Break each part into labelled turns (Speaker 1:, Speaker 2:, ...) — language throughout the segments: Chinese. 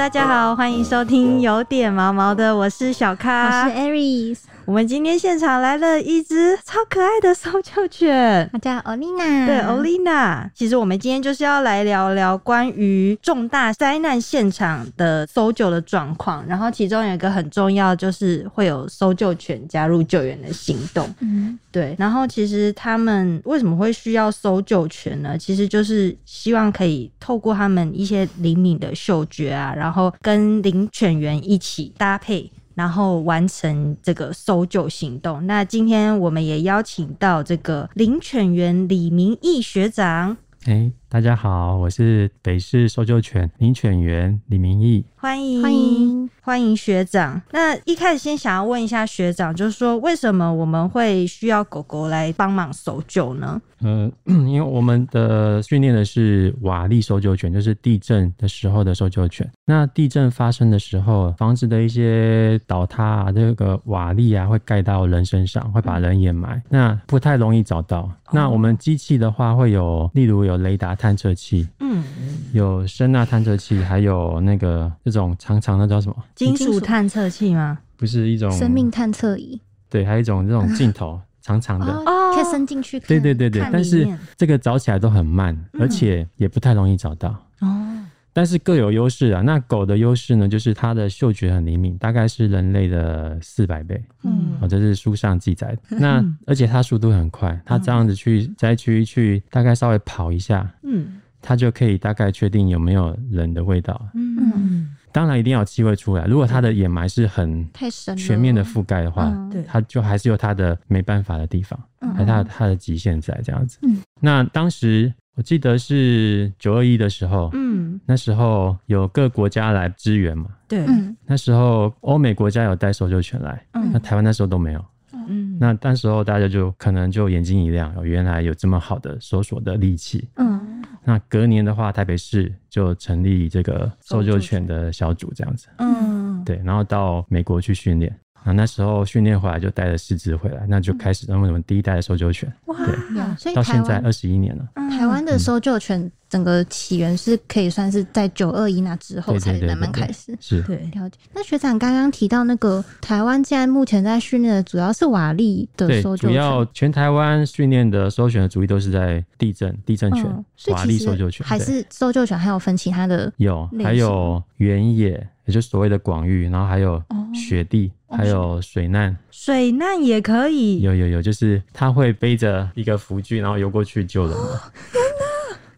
Speaker 1: 大家好，欢迎收听有点毛毛的，我是小咖我
Speaker 2: 是。Aries，
Speaker 1: 我们今天现场来了一只超可爱的搜救犬，
Speaker 2: 它叫 Olina。
Speaker 1: 对，Olina。其实我们今天就是要来聊聊关于重大灾难现场的搜救的状况，然后其中有一个很重要，就是会有搜救犬加入救援的行动。
Speaker 2: 嗯，
Speaker 1: 对，然后其实他们为什么会需要搜救犬呢？其实就是希望可以透过他们一些灵敏的嗅觉啊，然后然后跟领犬员一起搭配。然后完成这个搜救行动。那今天我们也邀请到这个领犬员李明义学长，
Speaker 3: 哎，大家好，我是北市搜救犬领犬员李明义。
Speaker 1: 欢迎
Speaker 2: 欢迎。
Speaker 1: 欢迎学长。那一开始先想要问一下学长，就是说为什么我们会需要狗狗来帮忙搜救呢？
Speaker 3: 呃，因为我们的训练的是瓦砾搜救犬，就是地震的时候的搜救犬。那地震发生的时候，房子的一些倒塌啊，这个瓦砾啊会盖到人身上，会把人掩埋，那不太容易找到。那我们机器的话会有，例如有雷达探测器，
Speaker 1: 嗯，
Speaker 3: 有声呐探测器，还有那个这种长长的叫什么？
Speaker 1: 金属探测器吗？
Speaker 3: 不是一种
Speaker 2: 生命探测仪
Speaker 3: 对，还有一种这种镜头长长的。
Speaker 1: 哦
Speaker 2: 可以伸进去看。
Speaker 3: 对对对对，但是这个找起来都很慢，
Speaker 1: 嗯
Speaker 3: 而且也不太容易找到。
Speaker 1: 哦，
Speaker 3: 但是各有优势啊。那狗的优势呢，就是它的嗅觉很灵敏，大概是人类的四百倍。
Speaker 1: 嗯
Speaker 3: 哦，这是书上记载的。那而且它速度很快，它这样子去灾区去大概稍微跑一下，
Speaker 1: 嗯
Speaker 3: 它就可以大概确定有没有人的味道。
Speaker 1: 嗯，
Speaker 3: 当然一定要有气味出来。如果它的掩埋是很
Speaker 2: 太深，
Speaker 3: 全面的覆盖的话，
Speaker 2: 嗯
Speaker 1: 对，
Speaker 3: 它就还是有它的没办法的地方，
Speaker 2: 嗯
Speaker 3: 还有它的它的极限在这样子。
Speaker 2: 嗯
Speaker 3: 那当时我记得是九二一的时候，
Speaker 1: 嗯，
Speaker 3: 那时候有各国家来支援嘛。
Speaker 1: 对，
Speaker 2: 嗯
Speaker 3: 那时候欧美国家有带搜救犬来，
Speaker 1: 嗯
Speaker 3: 那台湾那时候都没有。
Speaker 1: 嗯，
Speaker 3: 那那时候大家就可能就眼睛一亮，哦，原来有这么好的搜索的利器。
Speaker 2: 嗯
Speaker 3: 那隔年的话，台北市就成立这个搜救
Speaker 1: 搜救
Speaker 3: 犬的小组，这样子。
Speaker 1: 嗯，
Speaker 3: 对，然后到美国去训练。啊，那时候训练回来就带了四只回来，那就开始让我们第一代的搜救犬，
Speaker 1: 哇，
Speaker 3: 对
Speaker 2: 所以
Speaker 3: 到现在二十一年了。
Speaker 2: 台湾的搜救犬整个起源是可以算是在九二一那之后才慢慢开始。
Speaker 3: 是，
Speaker 1: 对，
Speaker 2: 了解。那学长刚刚提到那个台湾现在目前在训练的主要是瓦砾的，搜救犬
Speaker 3: 主要，全台湾训练的搜救犬的主力都是在地震、地震犬、
Speaker 2: 嗯，
Speaker 3: 瓦砾搜救犬，
Speaker 2: 还是搜救犬还有分其他的
Speaker 3: 有，
Speaker 2: 类
Speaker 3: 还有原野，也就是所谓的广域，然后还有
Speaker 2: 哦。
Speaker 3: 雪地，还有水难，
Speaker 1: 水难也可以，
Speaker 3: 有有有，就是他会背着一个浮具，然后游过去救人的。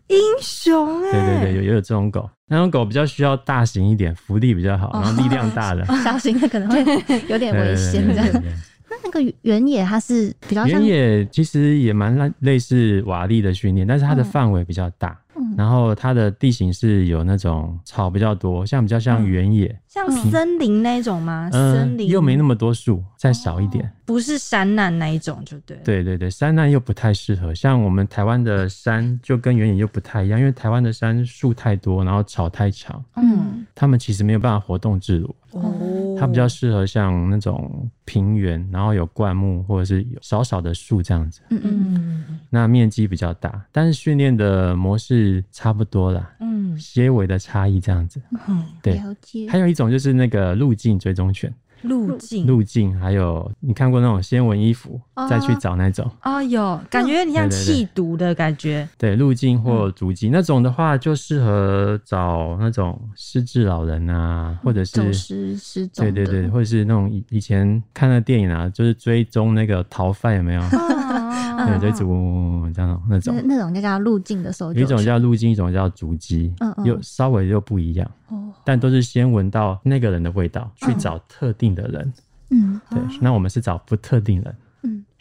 Speaker 1: 英雄哎，
Speaker 3: 对对对，有有有这种狗，那种狗比较需要大型一点，浮力比较好，然后力量大的。
Speaker 2: 小型的可能会 有点危险那那个原野它是比较
Speaker 3: 原野其实也蛮类类似瓦力的训练，但是它的
Speaker 2: 嗯
Speaker 3: 范围比较大，
Speaker 2: 嗯
Speaker 3: 然后它的地形是有那种草比较多，像比较像
Speaker 1: 嗯。
Speaker 3: 原野，
Speaker 1: 像森林那种吗？
Speaker 3: 嗯、
Speaker 1: 森林。
Speaker 3: 又没那么多树，再少一点。
Speaker 1: 不是山难那一种，就对。，
Speaker 3: 对对对，山难又不太适合，像我们台湾的山就跟原野又不太一样，因为台湾的山树太多，然后草太长，
Speaker 1: 嗯，
Speaker 3: 他们其实没有办法活动自如，
Speaker 1: 哦，
Speaker 3: 它比较适合像那种平原，然后有灌木或者是有少少的树这样子，
Speaker 2: 嗯嗯
Speaker 1: 嗯。
Speaker 3: 那面积比较大，但是训练的模式差不多啦，
Speaker 1: 嗯。
Speaker 3: 些微的差异这样子。
Speaker 1: 嗯，
Speaker 3: 对。
Speaker 2: 了解。
Speaker 3: 还有一种就是那个路径追踪犬，
Speaker 1: 路径
Speaker 3: 路径还有你看过那种先闻衣服
Speaker 2: 哦
Speaker 3: 再去找那种。
Speaker 1: 哦，有感觉有点像
Speaker 3: 对对对
Speaker 1: 气毒的感觉。
Speaker 3: 对，路径或足迹、那种的话，就适合找那种失智老人啊，或者
Speaker 2: 走
Speaker 3: 是
Speaker 2: 失失踪
Speaker 3: 对对对，或者是那种以以前看的电影啊，就是追踪那个逃犯有没有？
Speaker 1: 哦
Speaker 3: 对，就一直嗡嗡嗡这样那种
Speaker 2: 那。种就叫路径的搜救
Speaker 3: 有一种叫路径，一种叫足迹
Speaker 2: 嗯，嗯
Speaker 3: 又稍微又不一样，
Speaker 2: 哦
Speaker 3: 但都是先闻到那个人的味道，去找特定的人。
Speaker 2: 嗯
Speaker 3: 对，那我们是找不特定人。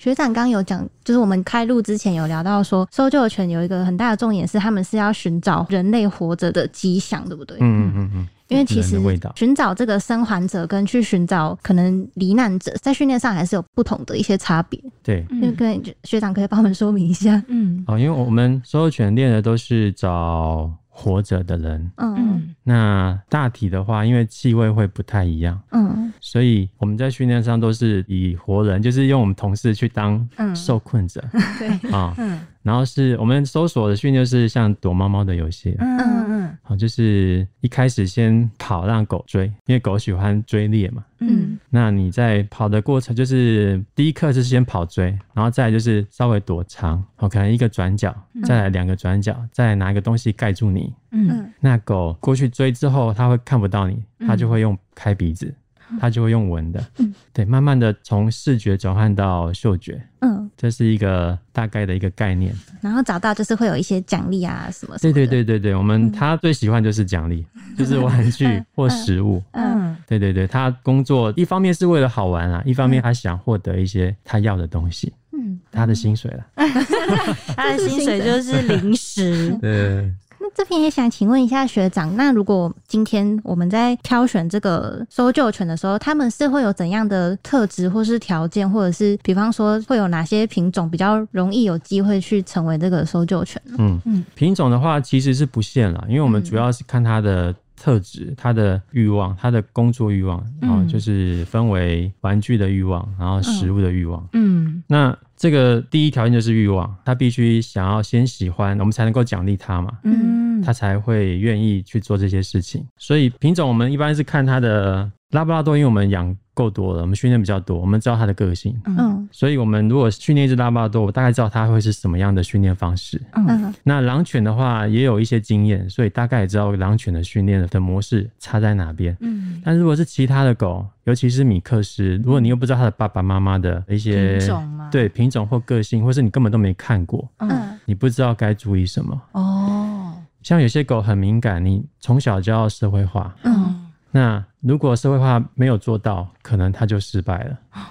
Speaker 2: 嗯，学长刚刚有讲，就是我们开录之前有聊到说，搜救犬有一个很大的重点是，他们是要寻找人类活着的迹象，对不对？
Speaker 3: 嗯嗯嗯嗯，
Speaker 2: 因为其实。寻找这个生还者跟去寻找可能罹难者，在训练上还是有不同的一些差别。
Speaker 3: 对，
Speaker 2: 因为跟学长可以帮我们说明一下。
Speaker 1: 嗯
Speaker 3: 哦，因为我们所有犬练的都是找活着的人。
Speaker 2: 嗯。
Speaker 1: 嗯。
Speaker 3: 那大体的话，因为气味会不太一样，
Speaker 2: 嗯。
Speaker 3: 所以我们在训练上都是以活人，就是用我们同事去当
Speaker 1: 嗯。
Speaker 3: 受困者。
Speaker 2: 对，
Speaker 3: 啊、
Speaker 1: 嗯
Speaker 3: 然后是我们搜索的训练是像躲猫猫的游戏，
Speaker 1: 嗯嗯
Speaker 3: 好，就是一开始先跑让狗追，因为狗喜欢追猎嘛。
Speaker 2: 嗯。
Speaker 3: 那你在跑的过程，就是第一课是先跑追，然后再来就是稍微躲藏，好，可能一个转角，再来两个转角，再来拿一个东西盖住你。
Speaker 1: 嗯。
Speaker 2: 嗯
Speaker 3: 那狗过去追之后，它会看不到你，它就会用开鼻子，它就会用闻的。
Speaker 2: 嗯
Speaker 3: 对，慢慢的从视觉转换到嗅觉，
Speaker 2: 嗯，
Speaker 3: 这是一个大概的一个概念。
Speaker 2: 然后找到就是会有一些奖励啊什么什
Speaker 3: 对
Speaker 2: 么的。
Speaker 3: 对对对对，我们他最喜欢就是奖励，就是玩具或食物。
Speaker 2: 嗯
Speaker 1: 嗯
Speaker 3: 对对对，他工作一方面是为了好玩啊，一方面他想获得一些他要的东西，
Speaker 2: 嗯，
Speaker 3: 他的薪水了。
Speaker 1: 他的薪水就是零食。
Speaker 3: 对，
Speaker 2: 那这边也想请问一下学长，那如果今天我们在挑选这个搜救犬的时候，他们是会有怎样的特质或是条件，或者是比方说会有哪些品种比较容易有机会去成为这个搜救犬？
Speaker 3: 嗯
Speaker 1: 嗯
Speaker 3: 品种的话其实是不限了，因为我们
Speaker 2: 嗯
Speaker 3: 主要是看它的特质、它的欲望、它的工作欲望，然后
Speaker 1: 嗯
Speaker 3: 就是分为玩具的欲望，然后食物的欲望。
Speaker 1: 嗯
Speaker 3: 那这个第一条件就是欲望，他必须想要先喜欢，我们才能够奖励他嘛。
Speaker 1: 嗯，
Speaker 3: 他才会愿意去做这些事情。所以品种我们一般是看它的拉布拉多，因为我们养够多了，我们训练比较多，我们知道它的个性。
Speaker 1: 嗯。
Speaker 2: 嗯。
Speaker 3: 所以，我们如果训练一只拉布拉多，我大概知道它会是什么样的训练方式。
Speaker 1: 嗯。
Speaker 2: 嗯。
Speaker 3: 那狼犬的话，也有一些经验，所以大概也知道狼犬的训练的模式差在哪边。
Speaker 1: 嗯，
Speaker 3: 但如果是其他的狗，尤其是米克斯，如果你又不知道它的爸爸妈妈的一些
Speaker 1: 品种吗
Speaker 3: 对品种或个性，或是你根本都没看过，
Speaker 1: 嗯
Speaker 2: 嗯。
Speaker 3: 你不知道该注意什么。
Speaker 1: 哦。
Speaker 3: 像有些狗很敏感，你从小就要社会化，
Speaker 2: 嗯
Speaker 3: 那如果社会化没有做到，可能他就失败了。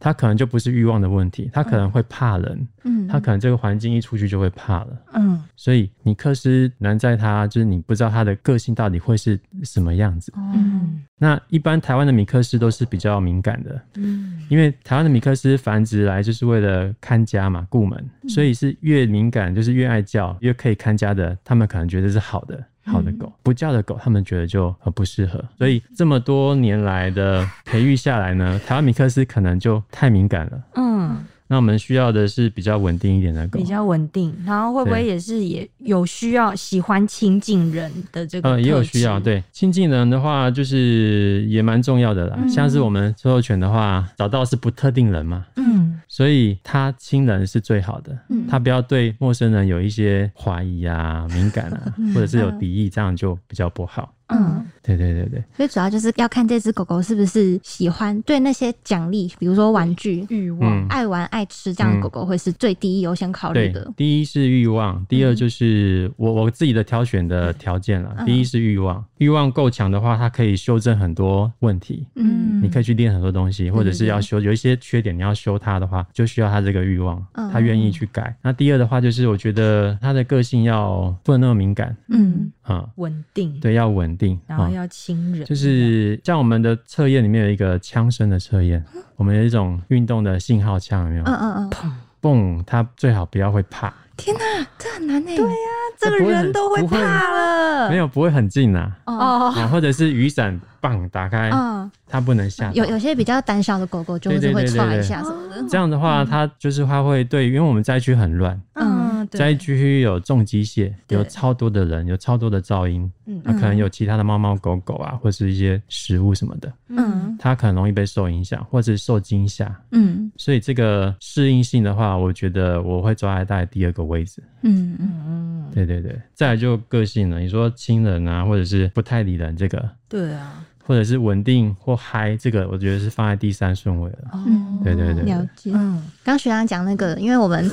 Speaker 3: 他可能就不是欲望的问题，他可能会怕人，
Speaker 2: 嗯，
Speaker 3: 他可能这个环境一出去就会怕了。
Speaker 1: 嗯
Speaker 3: 所以米克斯难在他就是你不知道他的个性到底会是什么样子。
Speaker 1: 嗯
Speaker 3: 那一般台湾的米克斯都是比较敏感的，
Speaker 1: 嗯
Speaker 3: 因为台湾的米克斯繁殖来就是为了看家嘛，顾门，所以是越敏感就是越爱叫，越可以看家的，他们可能觉得是好的。好的狗，不叫的狗，他们觉得就很不适合。所以这么多年来的培育下来呢，台湾米克斯可能就太敏感了。
Speaker 1: 嗯，
Speaker 3: 那我们需要的是比较稳定一点的狗
Speaker 1: 比。较稳定，然后会不会也是也有需要喜欢亲近人的这个？
Speaker 3: 呃，也有需要。，对亲近人的话，就是也蛮重要的啦。
Speaker 1: 嗯
Speaker 3: 像是我们搜救犬的话，找到是不特定人嘛，
Speaker 1: 嗯
Speaker 3: 所以他亲人是最好的。
Speaker 2: 嗯
Speaker 3: 他不要对陌生人有一些怀疑啊、敏感啊，或者是有敌意，这样就比较不好。
Speaker 2: 嗯，
Speaker 3: 对对对对，
Speaker 2: 所以主要就是要看这只狗狗是不是喜欢对那些奖励，比如说玩具。
Speaker 1: 欲望
Speaker 3: 嗯，
Speaker 2: 爱玩爱吃这样的狗狗会是最第一优先考虑的。，
Speaker 3: 第一是欲望，第二就是我我自己的挑选的条件啦。
Speaker 2: 嗯
Speaker 3: 第一是欲望，欲望够强的话，它可以修正很多问题。
Speaker 2: 嗯
Speaker 3: 你可以去练很多东西，或者是要修有一些缺点，你要修它的话，就需要它这个欲望，
Speaker 2: 嗯
Speaker 3: 他愿意去改。那第二的话，就是我觉得它的个性要不能那么敏感
Speaker 2: 嗯
Speaker 3: 啊、
Speaker 1: 稳定，，
Speaker 3: 对，要稳定啊。
Speaker 1: 然后要亲人，
Speaker 3: 就是像我们的测验里面有一个枪声的测验，我们有一种运动的信号枪，有没有？
Speaker 2: 嗯嗯嗯，
Speaker 3: 嘣，它最好不要会怕，
Speaker 2: 天哪，这很难呢。对呀，
Speaker 1: 这个人都会怕了，
Speaker 3: 没有不会很近呐、
Speaker 2: 哦，
Speaker 1: 哦，
Speaker 3: 啊，或者是雨伞棒打开，
Speaker 2: 嗯，
Speaker 3: 它不能下。
Speaker 2: 有有些比较胆小的狗狗就会
Speaker 3: 对对
Speaker 2: 会
Speaker 3: 对对对。
Speaker 2: 踹一下什么的。
Speaker 3: 这样的话，它就是它会对，因为我们灾区很乱，
Speaker 1: 嗯，对。
Speaker 3: 灾区有重机械，有超多的人，有超多的噪音，
Speaker 1: 嗯。
Speaker 3: 那可能有其他的猫猫狗狗啊，或是一些食物什么的，
Speaker 2: 嗯。
Speaker 3: 它可能容易被受影响，或者受惊吓。
Speaker 2: 嗯。
Speaker 3: 所以这个适应性的话，我觉得我会抓在大概第二个位置。
Speaker 2: 嗯嗯
Speaker 1: 嗯，
Speaker 3: 对对对，再来就个性了。你说亲人啊，或者是不太理人，这个
Speaker 1: 对啊，
Speaker 3: 或者是稳定或嗨，这个我觉得是放在第三顺位了。
Speaker 2: 嗯
Speaker 3: 对对对。
Speaker 2: 了解。
Speaker 1: 嗯，
Speaker 2: 刚学长讲那个，因为我们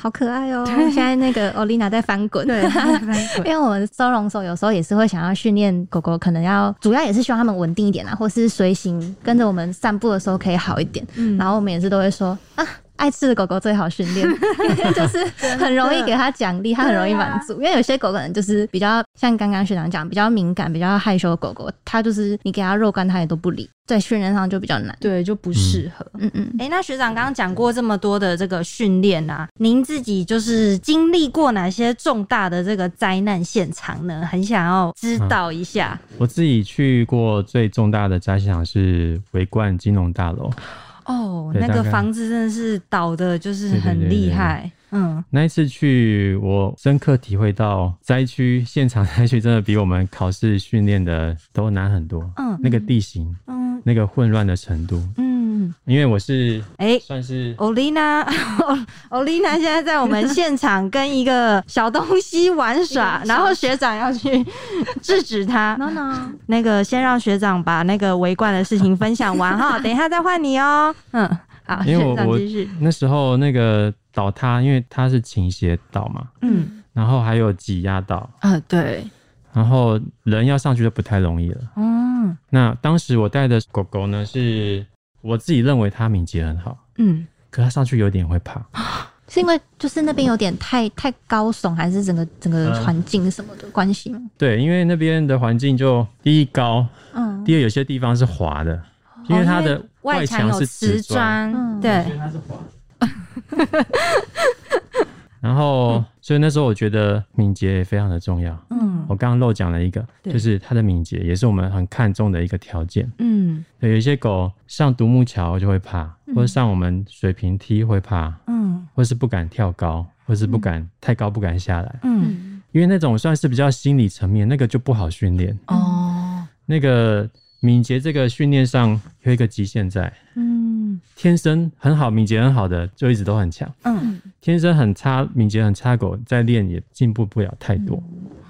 Speaker 2: 好可爱哦、现在那个欧丽娜在翻滚，
Speaker 1: 对，
Speaker 2: 因为我们收容所有时候也是会想要训练狗狗，可能要主要也是希望它们稳定一点啊，或是随行跟着我们散步的时候可以好一点。
Speaker 1: 嗯。
Speaker 2: 然后我们也是都会说啊，爱吃的狗狗最好训练，就是很容易给它奖励，它很容易满足。因为有些狗可能就是比较像刚刚学长讲，比较敏感、比较害羞的狗狗，它就是你给它肉干，它也都不理，在训练上就比较难。
Speaker 1: 对，就不适合。
Speaker 2: 嗯嗯
Speaker 1: 哎、那学长刚刚讲过这么多的这个训练啊，您自己就是经历过哪些重大的这个灾难现场呢？很想要知道一下。
Speaker 3: 我自己去过最重大的灾现场是维冠金融大楼，
Speaker 1: 哦，那个房子真的是倒的，就是很厉害。嗯，
Speaker 3: 那一次去，我深刻体会到灾区现场灾区真的比我们考试训练的都难很多。
Speaker 1: 嗯。
Speaker 3: 那个地形，
Speaker 1: 嗯。
Speaker 3: 那个混乱的程度，
Speaker 1: 嗯，
Speaker 3: 因为我是
Speaker 1: 哎、
Speaker 3: 算是
Speaker 1: 欧丽娜，欧丽娜现在在我们现场跟一个小东西玩耍，然后学长要去制止他。
Speaker 2: no no，
Speaker 1: 那个先让学长把那个围观的事情分享完哈，等一下再换你哦。嗯，好，
Speaker 3: 因为我我
Speaker 1: 继续。
Speaker 3: 那时候那个倒塌，因为它是倾斜倒嘛，
Speaker 1: 嗯，
Speaker 3: 然后还有挤压倒，
Speaker 1: 啊，对，
Speaker 3: 然后人要上去就不太容易了。
Speaker 1: 嗯
Speaker 3: 那当时我带的狗狗呢，是我自己认为他敏捷很好，
Speaker 1: 嗯，
Speaker 3: 可他上去有点会怕。
Speaker 2: 是因为就是那边有点太太高耸，还是整个整个
Speaker 3: 嗯
Speaker 2: 环境什么的关系吗？
Speaker 3: 对，因为那边的环境就第一高，
Speaker 2: 嗯，
Speaker 3: 第二有些地方是滑的，因为它的
Speaker 1: 哦外
Speaker 3: 墙是
Speaker 1: 有瓷
Speaker 3: 瓷砖，
Speaker 1: 对，
Speaker 3: 它是滑。然后，所以那时候我觉得敏捷也非常的重要。
Speaker 1: 嗯。
Speaker 3: 我刚刚漏讲了一个，就是它的敏捷也是我们很看重的一个条件。
Speaker 1: 嗯。
Speaker 3: 对，有一些狗上独木桥就会怕，
Speaker 2: 嗯。
Speaker 3: 或者上我们水平梯会怕，
Speaker 1: 嗯。
Speaker 3: 或是不敢跳高，或是不敢、太高不敢下来，
Speaker 1: 嗯，
Speaker 2: 嗯，
Speaker 3: 因为那种算是比较心理层面，那个就不好训练。
Speaker 1: 哦，
Speaker 3: 那个敏捷这个训练上有一个极限在，
Speaker 1: 嗯
Speaker 3: 天生很好、敏捷很好的就一直都很强，
Speaker 1: 嗯。
Speaker 3: 天生很差、敏捷很差狗再练也进步不了太多。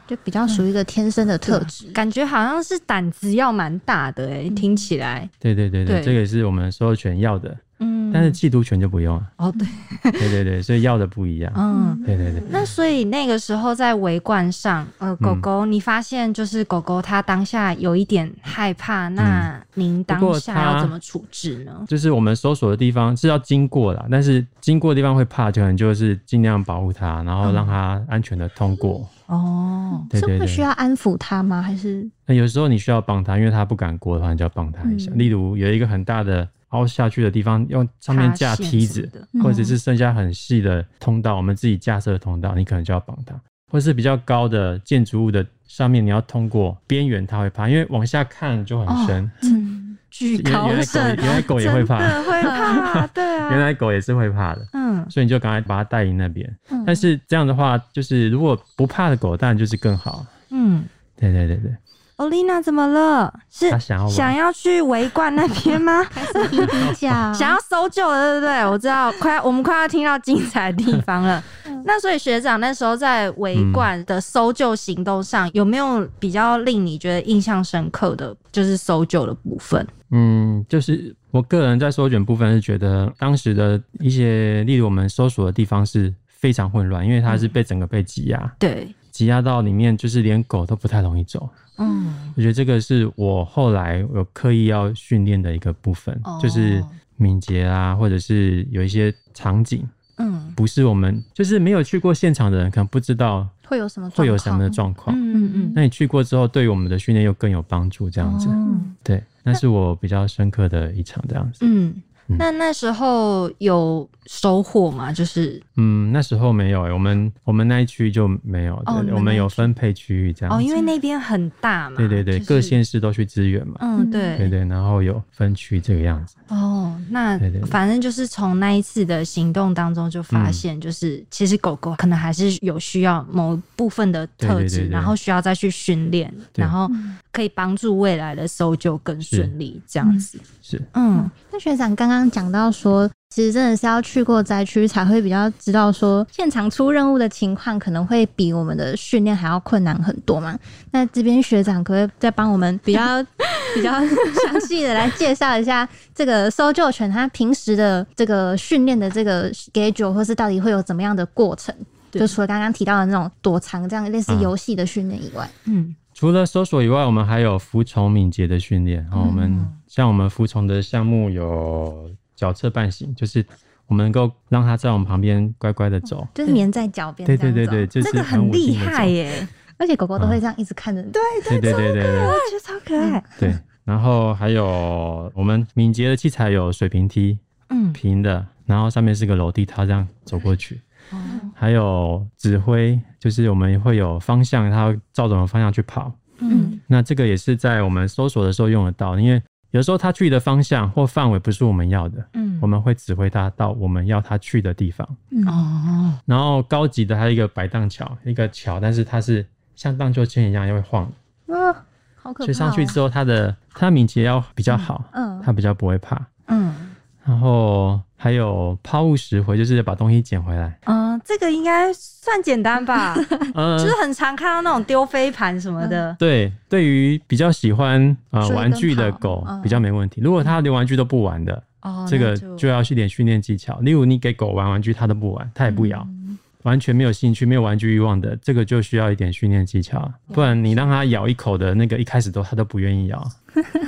Speaker 2: 就比较属于一个天生的特质。
Speaker 1: 感觉好像是胆子要蛮大的哎，听起来，
Speaker 3: 对对对对，
Speaker 1: 对。
Speaker 3: 这个也是我们所有犬要的，
Speaker 1: 嗯，
Speaker 3: 但是缉毒犬就不用了。
Speaker 1: 哦对，
Speaker 3: 对对对，所以要的不一样。
Speaker 1: 嗯。
Speaker 3: 对对对。
Speaker 1: 那所以那个时候在围观上，呃，狗
Speaker 3: 嗯
Speaker 1: 狗，你发现就是狗狗它当下有一点害怕，那您当下要怎么处置呢？
Speaker 3: 就是我们搜索的地方是要经过啦，但是经过的地方会怕，就可能就是尽量保护它，然后让它安全的通过。
Speaker 1: 哦，
Speaker 3: 对对对
Speaker 2: 是会需要安抚它吗？还是
Speaker 3: 那有时候你需要帮它，因为它不敢过的话，你就要帮它一下。
Speaker 2: 嗯
Speaker 3: 例如有一个很大的凹下去的地方，用上面架梯子或者是剩下很细的通道，我们自己架设的通道，你可能就要绑它。或是比较高的建筑物的上面，你要通过边缘，它会怕，因为往下看就很深。
Speaker 2: 嗯，
Speaker 1: 巨
Speaker 3: 原原来狗原来狗也会怕
Speaker 1: 会 怕，对啊，
Speaker 3: 原来狗也是会怕的。
Speaker 1: 嗯
Speaker 3: 所以你就赶快把它带离那边。
Speaker 2: 嗯
Speaker 3: 但是这样的话，就是如果不怕的狗，当然就是更好。
Speaker 1: 嗯，
Speaker 3: 对对对对，
Speaker 1: 欧丽娜怎么了？是
Speaker 3: 它想要
Speaker 1: 想要去围观那边吗？
Speaker 2: 比比较
Speaker 1: 想要搜救了，对不对？我知道，快要我们快要听到精彩的地方了。那所以学长那时候在围观的搜救行动上，有没有比较令你觉得印象深刻的就是搜救的部分？
Speaker 3: 嗯，就是我个人在搜卷部分是觉得当时的一些，例如我们搜索的地方是非常混乱，因为它是被整个被挤压，
Speaker 1: 对，
Speaker 3: 挤压到里面就是连狗都不太容易走。
Speaker 1: 嗯，
Speaker 3: 我觉得这个是我后来有刻意要训练的一个部分，
Speaker 1: 哦
Speaker 3: 就是敏捷啊，或者是有一些场景，
Speaker 1: 嗯
Speaker 3: 不是我们就是没有去过现场的人，可能不知道
Speaker 2: 会有什么
Speaker 3: 会有什么的
Speaker 2: 状
Speaker 3: 状况。
Speaker 1: 嗯嗯
Speaker 3: 那你去过之后，对于我们的训练又更有帮助，这样子。
Speaker 1: 嗯
Speaker 3: 对，那是我比较深刻的一场这样子。
Speaker 1: 嗯
Speaker 3: 嗯。
Speaker 1: 那那时候有收获吗？就是
Speaker 3: 嗯，那时候没有、欸，我们我们那一区就没有，对
Speaker 1: 哦
Speaker 3: 我们有分配区域这样
Speaker 1: 哦，因为那边很大嘛。
Speaker 3: 对对对，
Speaker 1: 就是
Speaker 3: 各县市都去支援嘛。
Speaker 1: 嗯对。
Speaker 3: 对对，然后有分区这个样子。
Speaker 1: 哦，那
Speaker 3: 对对对。
Speaker 1: 反正就是从那一次的行动当中就发
Speaker 3: 嗯。
Speaker 1: 现，就是其实狗狗可能还是有需要某部分的特质，然后需要再去训练，然后
Speaker 2: 嗯
Speaker 1: 可以帮助未来的搜救更顺利，这样子。
Speaker 3: 是，
Speaker 1: 嗯。
Speaker 2: 那学长刚刚讲到说，其实真的是要去过灾区才会比较知道说，现场出任务的情况可能会比我们的训练还要困难很多嘛。那这边学长可不可以再帮我们比较 比较详细的来介绍一下这个搜救犬它平时的这个训练的这个 schedule，或是到底会有怎么样的过程？就除了刚刚提到的那种躲藏这样类似
Speaker 3: 嗯
Speaker 2: 游戏的训练以外，
Speaker 1: 嗯
Speaker 3: 除了搜索以外，我们还有服从敏捷的训练。哦，我们
Speaker 1: 嗯
Speaker 3: 像我们服从的项目有脚侧半行，就是我们能够让它在我们旁边乖乖的走。
Speaker 2: 就是粘在脚边，
Speaker 3: 对对对对，，就是
Speaker 1: 那个很厉害耶，
Speaker 2: 而且狗狗都会这样一直看着你。对，
Speaker 3: 对对对对对
Speaker 1: 我觉得超可爱。
Speaker 3: 对。然后还有我们敏捷的器材有水平梯，
Speaker 1: 嗯
Speaker 3: 平的，然后上面是个楼梯，它这样走过去。
Speaker 1: 哦
Speaker 3: 还有指挥，就是我们会有方向，它会照着我们方向去跑。
Speaker 1: 嗯
Speaker 3: 那这个也是在我们搜索的时候用得到，因为有时候它去的方向或范围不是我们要的，
Speaker 1: 嗯
Speaker 3: 我们会指挥它到我们要它去的地方。
Speaker 2: 嗯
Speaker 1: 哦，
Speaker 3: 然后高级的还有一个摆荡桥，一个桥，但是它是像荡秋千一样又会晃，
Speaker 2: 啊，好可怕、哦！
Speaker 3: 所以上去之后它的它敏捷要比较好，
Speaker 2: 嗯
Speaker 3: 它比较不会怕。
Speaker 1: 嗯
Speaker 3: 然后还有抛物拾回，就是把东西捡回来。
Speaker 1: 嗯，这个应该算简单吧？
Speaker 3: 嗯、
Speaker 1: 就是很常看到那种丢飞盘什么的。
Speaker 3: 对，对于比较喜欢呃玩具的狗
Speaker 2: 嗯
Speaker 3: 比较没问题。如果它连玩具都不玩的，
Speaker 1: 哦，
Speaker 3: 这个就要去点训练技巧。例如你给狗玩玩具，它都不玩，它也不咬，
Speaker 1: 嗯
Speaker 3: 完全没有兴趣、没有玩具欲望的，这个就需要一点训练技巧。不然你让它咬一口的那个，一开始都它都不愿意咬。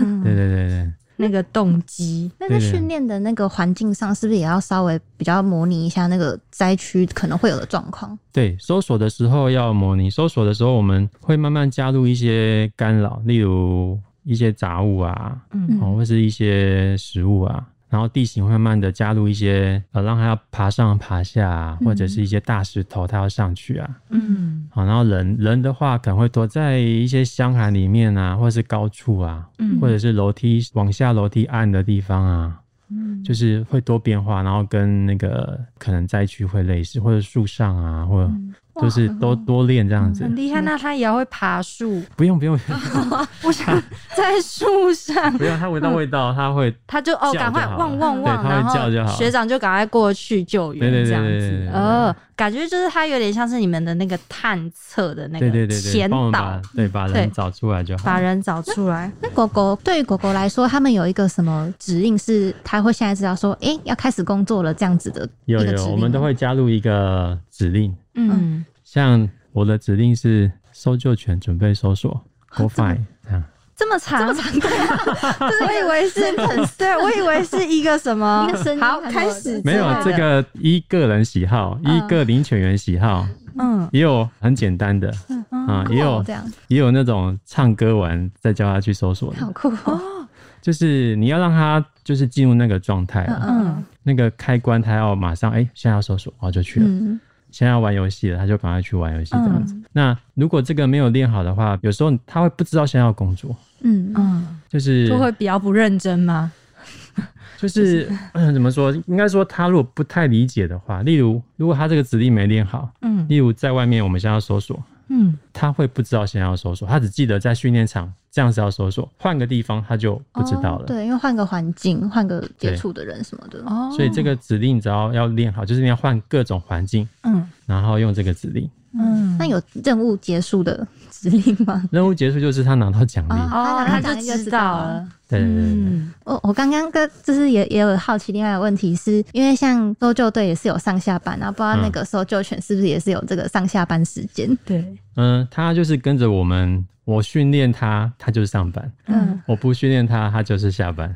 Speaker 1: 嗯
Speaker 3: 对对对对，
Speaker 1: 那个动机。
Speaker 2: 那在训练的那个环境上，是不是也要稍微比较模拟一下那个灾区可能会有的状况？
Speaker 3: 对，搜索的时候要模拟。搜索的时候，我们会慢慢加入一些干扰，例如一些杂物啊，
Speaker 1: 嗯
Speaker 3: 哦，或是一些食物啊。然后地形会慢慢的加入一些呃，让它要爬上爬下、啊，或者是一些大石头，它要上去啊。
Speaker 1: 嗯。
Speaker 3: 好，然后人人的话可能会躲在一些箱涵里面啊，或者是高处啊，
Speaker 1: 嗯。
Speaker 3: 或者是楼梯往下楼梯暗的地方啊，
Speaker 1: 嗯。
Speaker 3: 就是会多变化，然后跟那个可能灾区会类似，或者树上啊，或者就是多多练这样子。
Speaker 1: 很厉害。那它也要会爬树，
Speaker 3: 不用不用
Speaker 1: 我想在树上，
Speaker 3: 不用，它闻到味道，它会
Speaker 1: 他就哦，赶快汪汪汪，然后
Speaker 3: 叫就好
Speaker 1: 学长就赶快过去救援，
Speaker 3: 对对对
Speaker 1: 这样子。呃，感觉就是它有点像是你们的那个探测的那个
Speaker 3: 对对对
Speaker 1: 导。
Speaker 3: 把，对把人找出来就好。
Speaker 1: 把人找出来。
Speaker 2: 那狗狗对于狗狗来说，他们有一个什么指令是它会现在知道说，诶，要开始工作了这样子的
Speaker 3: 有有，我们都会加入一个指令，
Speaker 1: 嗯，
Speaker 3: 像我的指令是搜救犬准备搜索，Go find 这样。
Speaker 1: 这么长，这么长，我以为是，对我以为是一个什么？
Speaker 2: 一个声音
Speaker 1: 好开始。
Speaker 3: 没有这，个依个人喜好，依个领犬员喜好，
Speaker 1: 嗯。
Speaker 3: 也有很简单的啊，也有
Speaker 2: 哦这样，
Speaker 3: 也有那种唱歌完再叫他去搜索的。
Speaker 2: 好，酷哦。
Speaker 3: 就是你要让他就是进入那个状态
Speaker 2: 嗯
Speaker 3: 那个开关他要马上哎，现在要搜索，然后就去了。
Speaker 2: 嗯
Speaker 3: 现在要玩游戏了，他就赶快去玩游戏这样
Speaker 1: 嗯
Speaker 3: 子。那如果这个没有练好的话，有时候他会不知道现在要工作，
Speaker 2: 嗯嗯
Speaker 1: 嗯，
Speaker 3: 就是
Speaker 1: 就会比较不认真吗？
Speaker 3: 就是、嗯、怎么说？应该说他如果不太理解的话，例如如果他这个指令没练好，
Speaker 1: 嗯
Speaker 3: 例如在外面我们现在要搜索，
Speaker 1: 嗯，
Speaker 3: 他会不知道现在要搜索，他只记得在训练场这样子要搜索，换个地方他就不知道了。
Speaker 2: 哦对，因为换个环境，换个接
Speaker 3: 对
Speaker 2: 触的人什么的。
Speaker 1: 哦，
Speaker 3: 所以这个指令只要要练好，就是你要换各种环境，
Speaker 1: 嗯
Speaker 3: 然后用这个指令。
Speaker 1: 嗯，
Speaker 2: 那有任务结束的指令吗？
Speaker 3: 任务结束就是他拿到奖励。
Speaker 2: 哦
Speaker 1: 哦，他就
Speaker 2: 他讲一个
Speaker 1: 知道了，
Speaker 3: 对对对对对。
Speaker 1: 嗯
Speaker 2: 我我刚刚跟就是也也有好奇，另外一个问题是因为像搜救队也是有上下班，然后不知道那个搜救犬是不是也是有这个上下班时间？
Speaker 1: 对，
Speaker 3: 嗯，他就是跟着我们，我训练他，他就是上班；
Speaker 1: 嗯。
Speaker 3: 我不训练他，他就是下班。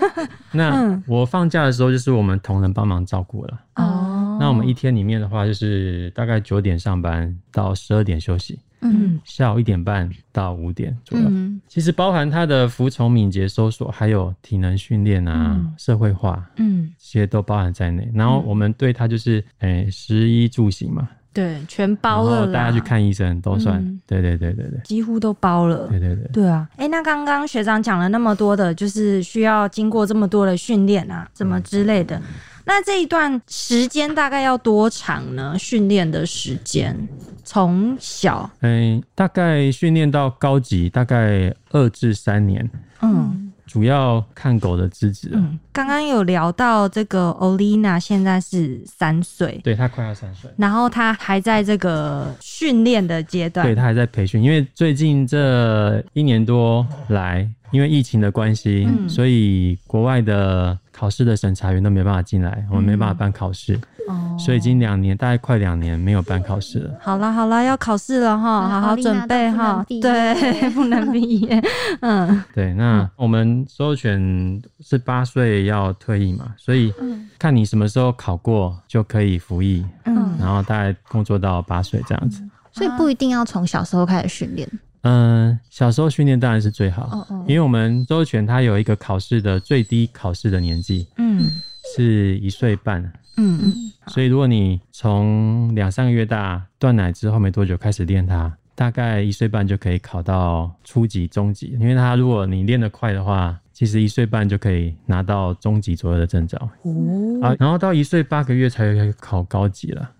Speaker 3: 那
Speaker 1: 嗯。
Speaker 3: 我放假的时候，就是我们同仁帮忙照顾了。
Speaker 1: 哦，
Speaker 3: 那我们一天里面的话，就是大概九点上班到十二点休息，
Speaker 1: 嗯
Speaker 3: 下午一点半到五点左右。
Speaker 2: 嗯
Speaker 3: 其实包含他的服从、敏捷、搜索，还有体能训练啊、
Speaker 1: 嗯
Speaker 3: 社会化，
Speaker 1: 嗯，
Speaker 3: 这些都包含在内。然后我们对他就是，诶、食衣住行嘛，
Speaker 1: 对，全包了
Speaker 3: 大家去看医生都算。
Speaker 1: 嗯
Speaker 3: 对对对对对
Speaker 1: 几乎都包了。
Speaker 3: 对对对。
Speaker 1: 对啊，哎、那刚刚学长讲了那么多的，就是需要经过这么多的训练啊，什么之类的。那这一段时间大概要多长呢？训练的时间，从小，
Speaker 3: 嗯，大概训练到高级，大概二至三年，
Speaker 1: 嗯。
Speaker 3: 主要看狗的资质啊。
Speaker 1: 嗯，刚刚有聊到这个 Olina 现在是三岁，
Speaker 3: 对她快要三岁，
Speaker 1: 然后她还在这个训练的阶段，
Speaker 3: 对她还在培训，因为最近这一年多来，因为疫情的关系，
Speaker 1: 嗯。
Speaker 3: 所以国外的考试的审查员都没办法进来，我们没办法办考试，
Speaker 1: 哦。
Speaker 3: 所以已经两年，大概快两年没有办考试了。
Speaker 1: 好啦好啦，要考试了哈，
Speaker 2: 啊
Speaker 1: 好好准备哈，对，不能毕业，嗯。
Speaker 3: 对，那我们所有犬是八岁要退役嘛，所以
Speaker 2: 嗯。
Speaker 3: 看你什么时候考过就可以服役，
Speaker 1: 嗯。
Speaker 3: 然后大概工作到八岁这样子。
Speaker 2: 所以不一定要从小时候开始训练。
Speaker 3: 嗯，小时候训练当然是最好，
Speaker 2: 哦哦
Speaker 3: 因为我们周全它有一个考试的最低考试的年纪
Speaker 1: 嗯。
Speaker 3: 是一岁半，
Speaker 1: 嗯
Speaker 3: 所以如果你从两三个月大断奶之后没多久开始练它，大概一岁半就可以考到初级、中级。因为它如果你练得快的话，其实一岁半就可以拿到中级左右的证照。
Speaker 1: 哦。
Speaker 3: 啊，然后到一岁八个月才可以考高级了。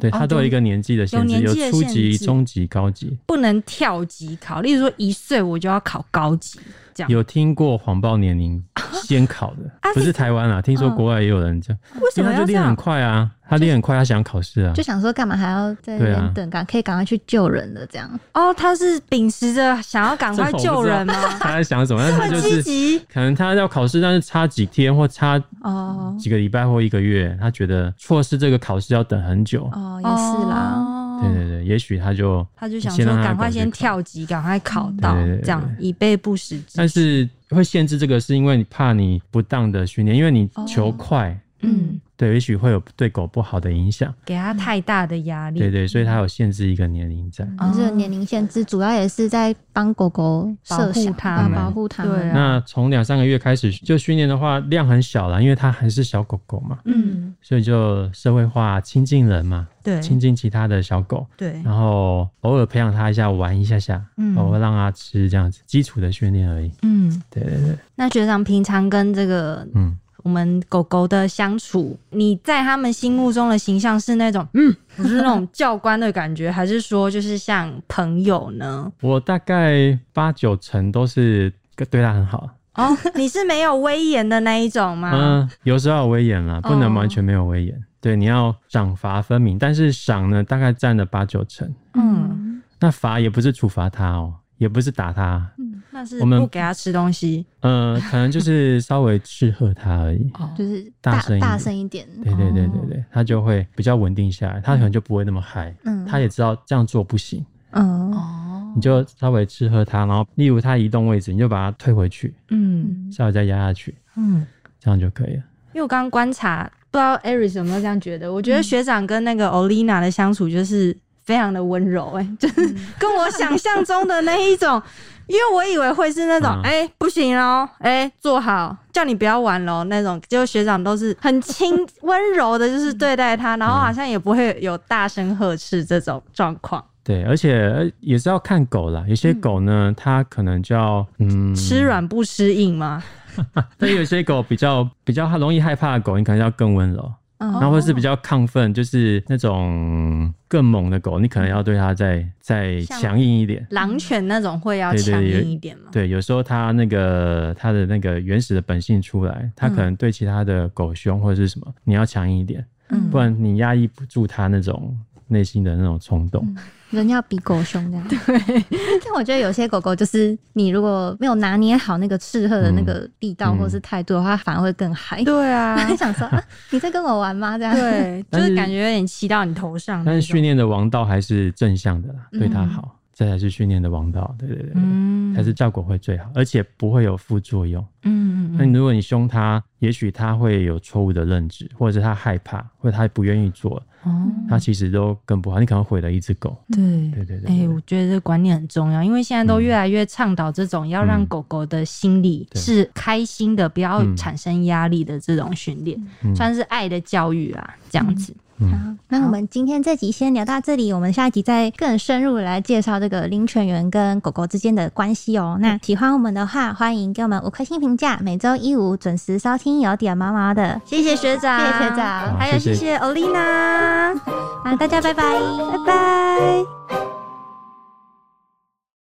Speaker 3: 对，它都有一个年纪的限制，
Speaker 1: 有年纪的
Speaker 3: 初级、中级、高级。
Speaker 1: 不能跳级考，例如说一岁我就要考高级，这样。
Speaker 3: 有听过谎报年龄先考的，不是台湾啊，听说国外也有人这样，
Speaker 1: 为什
Speaker 3: 因为他就练很
Speaker 1: 么要这样？
Speaker 3: 快啊，他练很快，他想考试啊
Speaker 2: 就，想说干嘛还要在那边等，赶、可以赶快去救人的，这样。
Speaker 1: 哦，他是秉持着想要赶快救人吗？
Speaker 3: 他在想什么？但他
Speaker 1: 这么积
Speaker 3: 就是
Speaker 1: 极，
Speaker 3: 可能他要考试，但是差几天或差
Speaker 2: 哦
Speaker 3: 几个礼拜或一个月，他觉得错失这个考试要等很久。
Speaker 2: 哦，也是啦。
Speaker 1: 哦
Speaker 3: 对对对，也许他就
Speaker 1: 他就想说赶快先跳级，赶快考到这样以备不时之需。
Speaker 3: 但是会限制这个，是因为你怕你不当的训练，因为你
Speaker 1: 哦。
Speaker 3: 求快，
Speaker 1: 嗯，
Speaker 3: 对，也许会有对狗不好的影响。
Speaker 1: 给它太大的压力，
Speaker 3: 对对，所以它有限制一个年龄在。
Speaker 1: 哦
Speaker 2: 这个年龄限制主要也是在帮狗狗
Speaker 1: 保护它
Speaker 2: 保护它。
Speaker 1: 对啊
Speaker 3: 那从两三个月开始就训练的话，量很小了，因为它还是小狗狗嘛，
Speaker 1: 嗯，
Speaker 3: 所以就社会化、亲近人嘛，
Speaker 1: 对
Speaker 3: 亲近其他的小狗，
Speaker 1: 对，
Speaker 3: 然后偶尔培养它一下，玩一下下，
Speaker 1: 嗯
Speaker 3: 偶尔让它吃这样子，基础的训练而已。
Speaker 1: 嗯。
Speaker 3: 对对对，
Speaker 1: 那学长平常跟这个
Speaker 3: 嗯，
Speaker 1: 我们狗狗的相处，你在他们心目中的形象是那种嗯，不是那种教官的感觉，还是说就是像朋友呢？
Speaker 3: 我大概八九成都是对他很好。
Speaker 1: 哦，你是没有威严的那一种吗？
Speaker 3: 嗯，有时候有威严啦，不能
Speaker 1: 哦
Speaker 3: 完全没有威严。对，你要赏罚分明，但是赏呢，大概占了八九成。
Speaker 1: 嗯，
Speaker 3: 那罚也不是处罚他哦，也不是打它，
Speaker 1: 那是
Speaker 3: 我们
Speaker 1: 不给他吃东西。
Speaker 3: 呃，可能就是稍微斥喝它而已。
Speaker 1: 哦，
Speaker 2: 就是大
Speaker 3: 大声一点
Speaker 2: 大声一点。
Speaker 3: 对对对对对，它就会比较稳定下来，它可能就不会那么嗨。
Speaker 2: 嗯，
Speaker 3: 它也知道这样做不行，
Speaker 2: 嗯
Speaker 1: 哦，
Speaker 3: 你就稍微斥喝它，然后例如它移动位置，你就把它推回去，
Speaker 1: 嗯
Speaker 3: 稍微再压下去，
Speaker 1: 嗯，
Speaker 3: 这样就可以了。
Speaker 1: 因为我刚刚观察，不知道 Aris 有没有这样觉得？我觉得学长跟那个 Olina 的相处就是非常的温柔、哎，就是跟我想象中的那一种。因为我以为会是那种，
Speaker 3: 嗯
Speaker 1: 哎、不行哦，哎、坐好，叫你不要玩喽那种。结果学长都是很轻温柔的，就是对待他，然后好像也不会有大声呵斥这种状况。
Speaker 3: 对，而且呃也是要看狗啦，有些狗呢，它可能就要嗯
Speaker 1: 吃软不吃硬吗？
Speaker 3: 但有些狗比较比较容易害怕的狗，你可能要更温柔。
Speaker 2: 嗯
Speaker 3: 然后或是比较亢奋，就是那种更猛的狗，你可能要对它再再
Speaker 1: 像
Speaker 3: 强硬一点。
Speaker 1: 狼犬那种会要强硬一点吗？
Speaker 3: 对，有时候它那个它的那个原始的本性出来，它可能对其他的狗凶或者是什么，你要强硬一点，
Speaker 1: 嗯
Speaker 3: 不然你压抑不住它那种内心的那种冲动。
Speaker 2: 人要比狗凶这样。对，但我觉得有些狗狗就是你如果没有拿捏好那个斥喝的那个力道
Speaker 3: 嗯
Speaker 2: 或是态度的话，反而会更嗨。
Speaker 1: 对啊，
Speaker 2: 就想说、啊、你在跟我玩吗？这样。
Speaker 1: 对，就
Speaker 3: 是
Speaker 1: 是感觉有点骑到你头上。
Speaker 3: 但是训练的王道还是正向的啦，对它
Speaker 2: 嗯
Speaker 3: 好，这才是训练的王道。对对对对，
Speaker 1: 嗯
Speaker 3: 才是效果会最好，而且不会有副作用。
Speaker 1: 嗯
Speaker 3: 那、如果你凶它，也许它会有错误的认知，或者是它害怕，或者它不愿意做，
Speaker 1: 哦，
Speaker 3: 它其实都更不好。你可能毁了一只狗。
Speaker 1: 对。
Speaker 3: 对对对
Speaker 1: 哎、
Speaker 3: 对
Speaker 1: 我觉得这个观念很重要，因为现在都越来越倡导这种要让
Speaker 3: 嗯
Speaker 1: 狗狗的心理是开心的，不要
Speaker 3: 嗯
Speaker 1: 产生压力的这种训练，
Speaker 3: 嗯
Speaker 1: 算是爱的教育啊，这样子。
Speaker 3: 嗯，
Speaker 2: 好，那我们今天这集先聊到这里，我们下一集再更深入地来介绍这个领犬员跟狗狗之间的关系哦。那喜欢我们的话，欢迎给我们五颗星评价，每周一五准时收听有点毛毛的，
Speaker 1: 谢谢学长，
Speaker 2: 谢谢学长
Speaker 1: 还有
Speaker 3: 好谢谢
Speaker 1: 谢谢。Olina，
Speaker 2: 那大家拜拜。
Speaker 1: 拜拜。